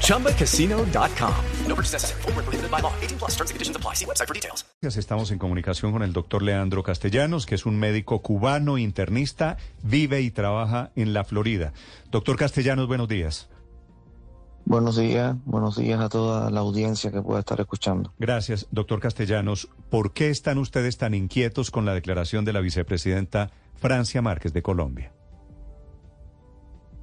ChumbaCasino.com. No purchase necessary. Full prohibited by law. 18 plus terms and conditions apply. See website for details. Estamos en comunicación con el doctor Leandro Castellanos, que es un médico cubano internista, vive y trabaja en la Florida. Doctor Castellanos, buenos días. Buenos días, buenos días a toda la audiencia que pueda estar escuchando. Gracias, doctor Castellanos. ¿Por qué están ustedes tan inquietos con la declaración de la vicepresidenta Francia Márquez de Colombia?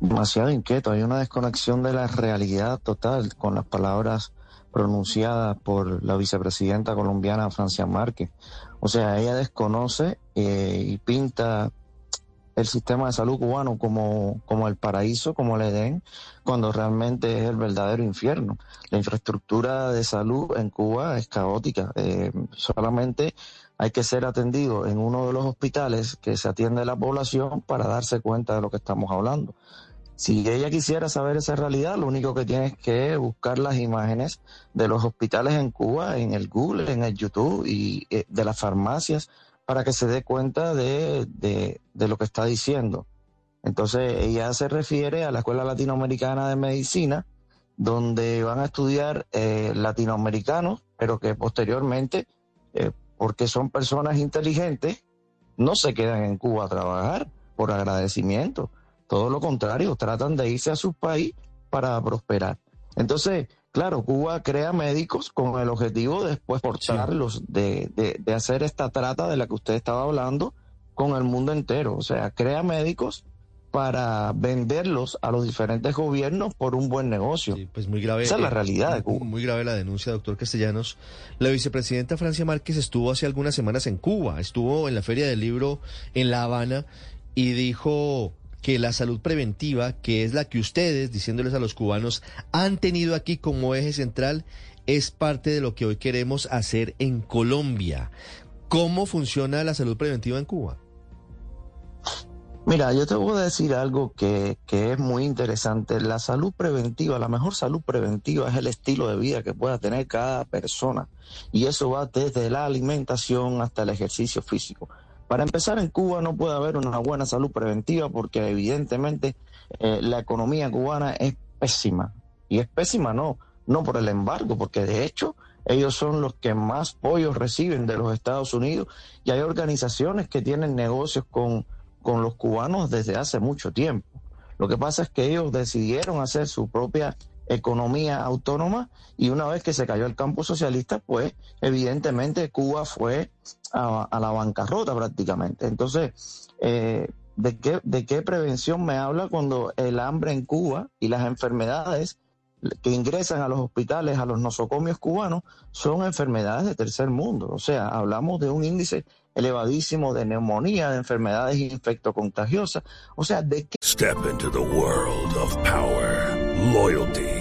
Demasiado inquieto, hay una desconexión de la realidad total con las palabras pronunciadas por la vicepresidenta colombiana Francia Márquez. O sea, ella desconoce eh, y pinta el sistema de salud cubano como, como el paraíso, como el Edén, cuando realmente es el verdadero infierno. La infraestructura de salud en Cuba es caótica. Eh, solamente hay que ser atendido en uno de los hospitales que se atiende la población para darse cuenta de lo que estamos hablando. Si ella quisiera saber esa realidad, lo único que tiene es que buscar las imágenes de los hospitales en Cuba, en el Google, en el YouTube y eh, de las farmacias para que se dé cuenta de, de, lo que está diciendo. Entonces, ella se refiere a la Escuela Latinoamericana de Medicina, donde van a estudiar eh, latinoamericanos, pero que posteriormente, eh, porque son personas inteligentes, no se quedan en Cuba a trabajar por agradecimiento. Todo lo contrario, tratan de irse a su país para prosperar. Entonces, Claro, Cuba crea médicos con el objetivo de después portarlos, de, de, hacer esta trata de la que usted estaba hablando con el mundo entero. O sea, crea médicos para venderlos a los diferentes gobiernos por un buen negocio. pues muy grave. Esa es la eh, realidad de Cuba. Muy grave la denuncia, doctor Castellanos. La vicepresidenta Francia Márquez estuvo hace algunas semanas en Cuba, estuvo en la Feria del Libro en La Habana y dijo que la salud preventiva, que es la que ustedes, diciéndoles a los cubanos, han tenido aquí como eje central, es parte de lo que hoy queremos hacer en Colombia. ¿Cómo funciona la salud preventiva en Cuba? Mira, yo te voy a decir algo que, que, es muy interesante. La salud preventiva, la mejor salud preventiva es el estilo de vida que pueda tener cada persona. Y eso va desde la alimentación hasta el ejercicio físico. Para empezar, en Cuba no puede haber una buena salud preventiva porque evidentemente eh, la economía cubana es pésima. Y es pésima no, no por el embargo, porque de hecho ellos son los que más pollos reciben de los Estados Unidos y hay organizaciones que tienen negocios con, con los cubanos desde hace mucho tiempo. Lo que pasa es que ellos decidieron hacer su propia economía autónoma y una vez que se cayó el campo socialista, pues evidentemente Cuba fue a, la bancarrota prácticamente. Entonces, eh, ¿de, qué, ¿de qué prevención me habla cuando el hambre en Cuba y las enfermedades que ingresan a los hospitales, a los nosocomios cubanos, son enfermedades de tercer mundo? O sea, hablamos de un índice elevadísimo de neumonía, de enfermedades infectocontagiosas. O sea, ¿de qué? Step into the world of power, loyalty.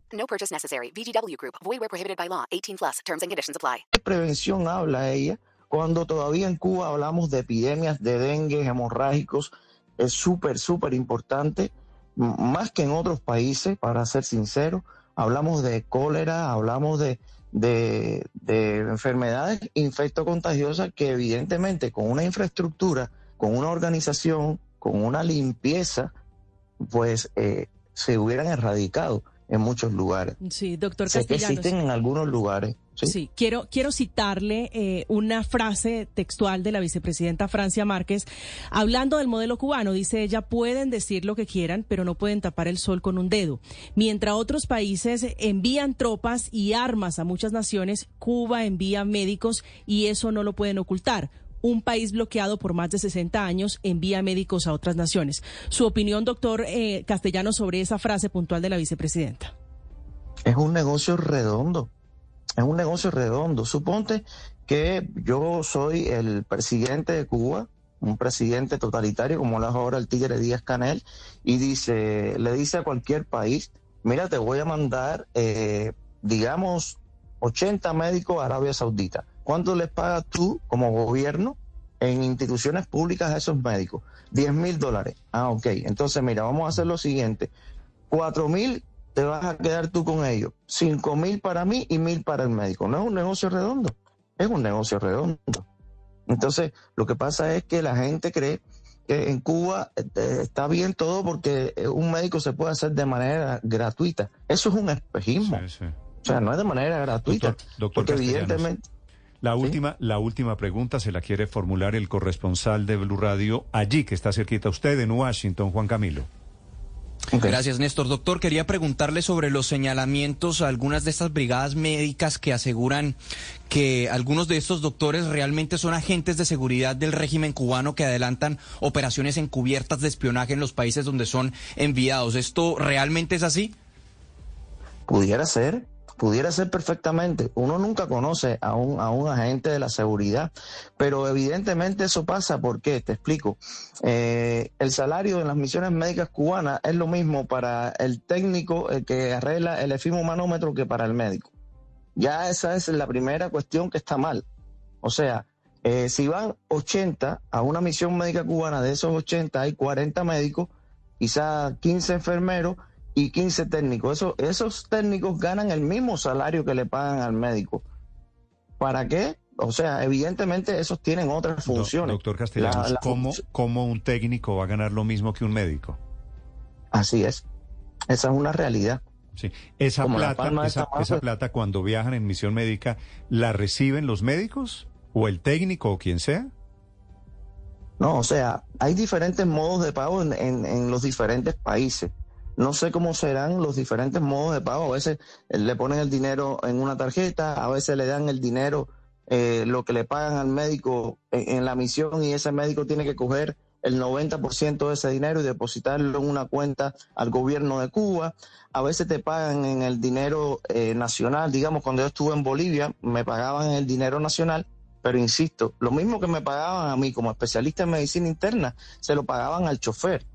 No purchase necessary. VGW Group. Void where prohibited by law. 18 plus. Terms and conditions apply. ¿Qué prevención habla ella cuando todavía en Cuba hablamos de epidemias de dengue, hemorrágicos? Es súper, súper importante. Más que en otros países, para ser sincero. Hablamos de cólera, hablamos de, de, de enfermedades infectocontagiosas que evidentemente con una infraestructura, con una organización, con una limpieza, pues eh, se hubieran erradicado en muchos lugares. Sí, doctor sé que existen en algunos lugares. Sí, quiero, quiero citarle eh, una frase textual de la vicepresidenta Francia Márquez. Hablando del modelo cubano, dice ella, pueden decir lo que quieran, pero no pueden tapar el sol con un dedo. Mientras otros países envían tropas y armas a muchas naciones, Cuba envía médicos y eso no lo pueden ocultar. Un país bloqueado por más de 60 años envía médicos a otras naciones. Su opinión, doctor eh, Castellano, sobre esa frase puntual de la vicepresidenta. Es un negocio redondo, es un negocio redondo. Suponte que yo soy el presidente de Cuba, un presidente totalitario como lo es ahora el Tigre Díaz Canel, y dice, le dice a cualquier país, mira, te voy a mandar, eh, digamos, 80 médicos a Arabia Saudita. ¿Cuánto les pagas tú como gobierno en instituciones públicas a esos médicos? 10 mil dólares. Ah, ok. Entonces, mira, vamos a hacer lo siguiente. 4 mil te vas a quedar tú con ellos. 5 mil para mí y mil para el médico. No es un negocio redondo. Es un negocio redondo. Entonces, lo que pasa es que la gente cree que en Cuba este, está bien todo porque un médico se puede hacer de manera gratuita. Eso es un espejismo. O sea, no es de manera gratuita. Doctor, porque evidentemente... La última, la última pregunta se la quiere formular el corresponsal de Blue Radio allí, que está cerquita a usted, en Washington, Juan Camilo. Gracias, Néstor. Doctor, quería preguntarle sobre los señalamientos a algunas de estas brigadas médicas que aseguran que algunos de estos doctores realmente son agentes de seguridad del régimen cubano que adelantan operaciones encubiertas de espionaje en los países donde son enviados. ¿Esto realmente es así? Pudiera ser, Pudiera ser perfectamente. Uno nunca conoce a un, a un agente de la seguridad, pero evidentemente eso pasa porque, te explico, eh, el salario en las misiones médicas cubanas es lo mismo para el técnico el que arregla el efimomanómetro que para el médico. Ya esa es la primera cuestión que está mal. O sea, eh, si van 80 a una misión médica cubana, de esos 80 hay 40 médicos, quizá 15 enfermeros, y 15 técnicos. Eso, esos técnicos ganan el mismo salario que le pagan al médico. ¿Para qué? O sea, evidentemente esos tienen otras funciones. doctor Castellanos, ¿cómo, un técnico va a ganar lo mismo que un médico? Así es. Esa es una realidad. Sí. Esa plata, esa, esa plata cuando viajan en misión médica, ¿la reciben los médicos o el técnico o quien sea? No, o sea, hay diferentes modos de pago en, en los diferentes países. No sé cómo serán los diferentes modos de pago. A veces eh, le ponen el dinero en una tarjeta, a veces le dan el dinero, eh, lo que le pagan al médico en, la misión y ese médico tiene que coger el 90% de ese dinero y depositarlo en una cuenta al gobierno de Cuba. A veces te pagan en el dinero eh, nacional. Digamos, cuando yo estuve en Bolivia, me pagaban el dinero nacional, pero insisto, lo mismo que me pagaban a mí como especialista en medicina interna, se lo pagaban al chofer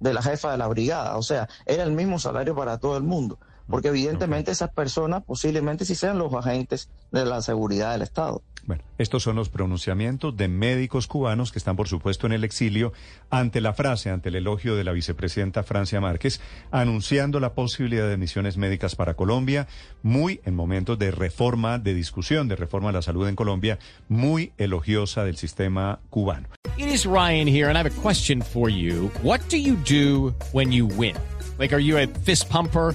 de la jefa de la brigada. O sea, era el mismo salario para todo el mundo. Porque evidentemente esas personas posiblemente sí sean los agentes de la seguridad del Estado. Bueno, estos son los pronunciamientos de médicos cubanos que están, por supuesto, en el exilio ante la frase, ante el elogio de la vicepresidenta Francia Márquez, anunciando la posibilidad de misiones médicas para Colombia, muy en momentos de reforma, de discusión de reforma a la salud en Colombia, muy elogiosa del sistema cubano. It is Ryan here, and I have a question for you. What do you do when you win? Like, are you a fist pumper?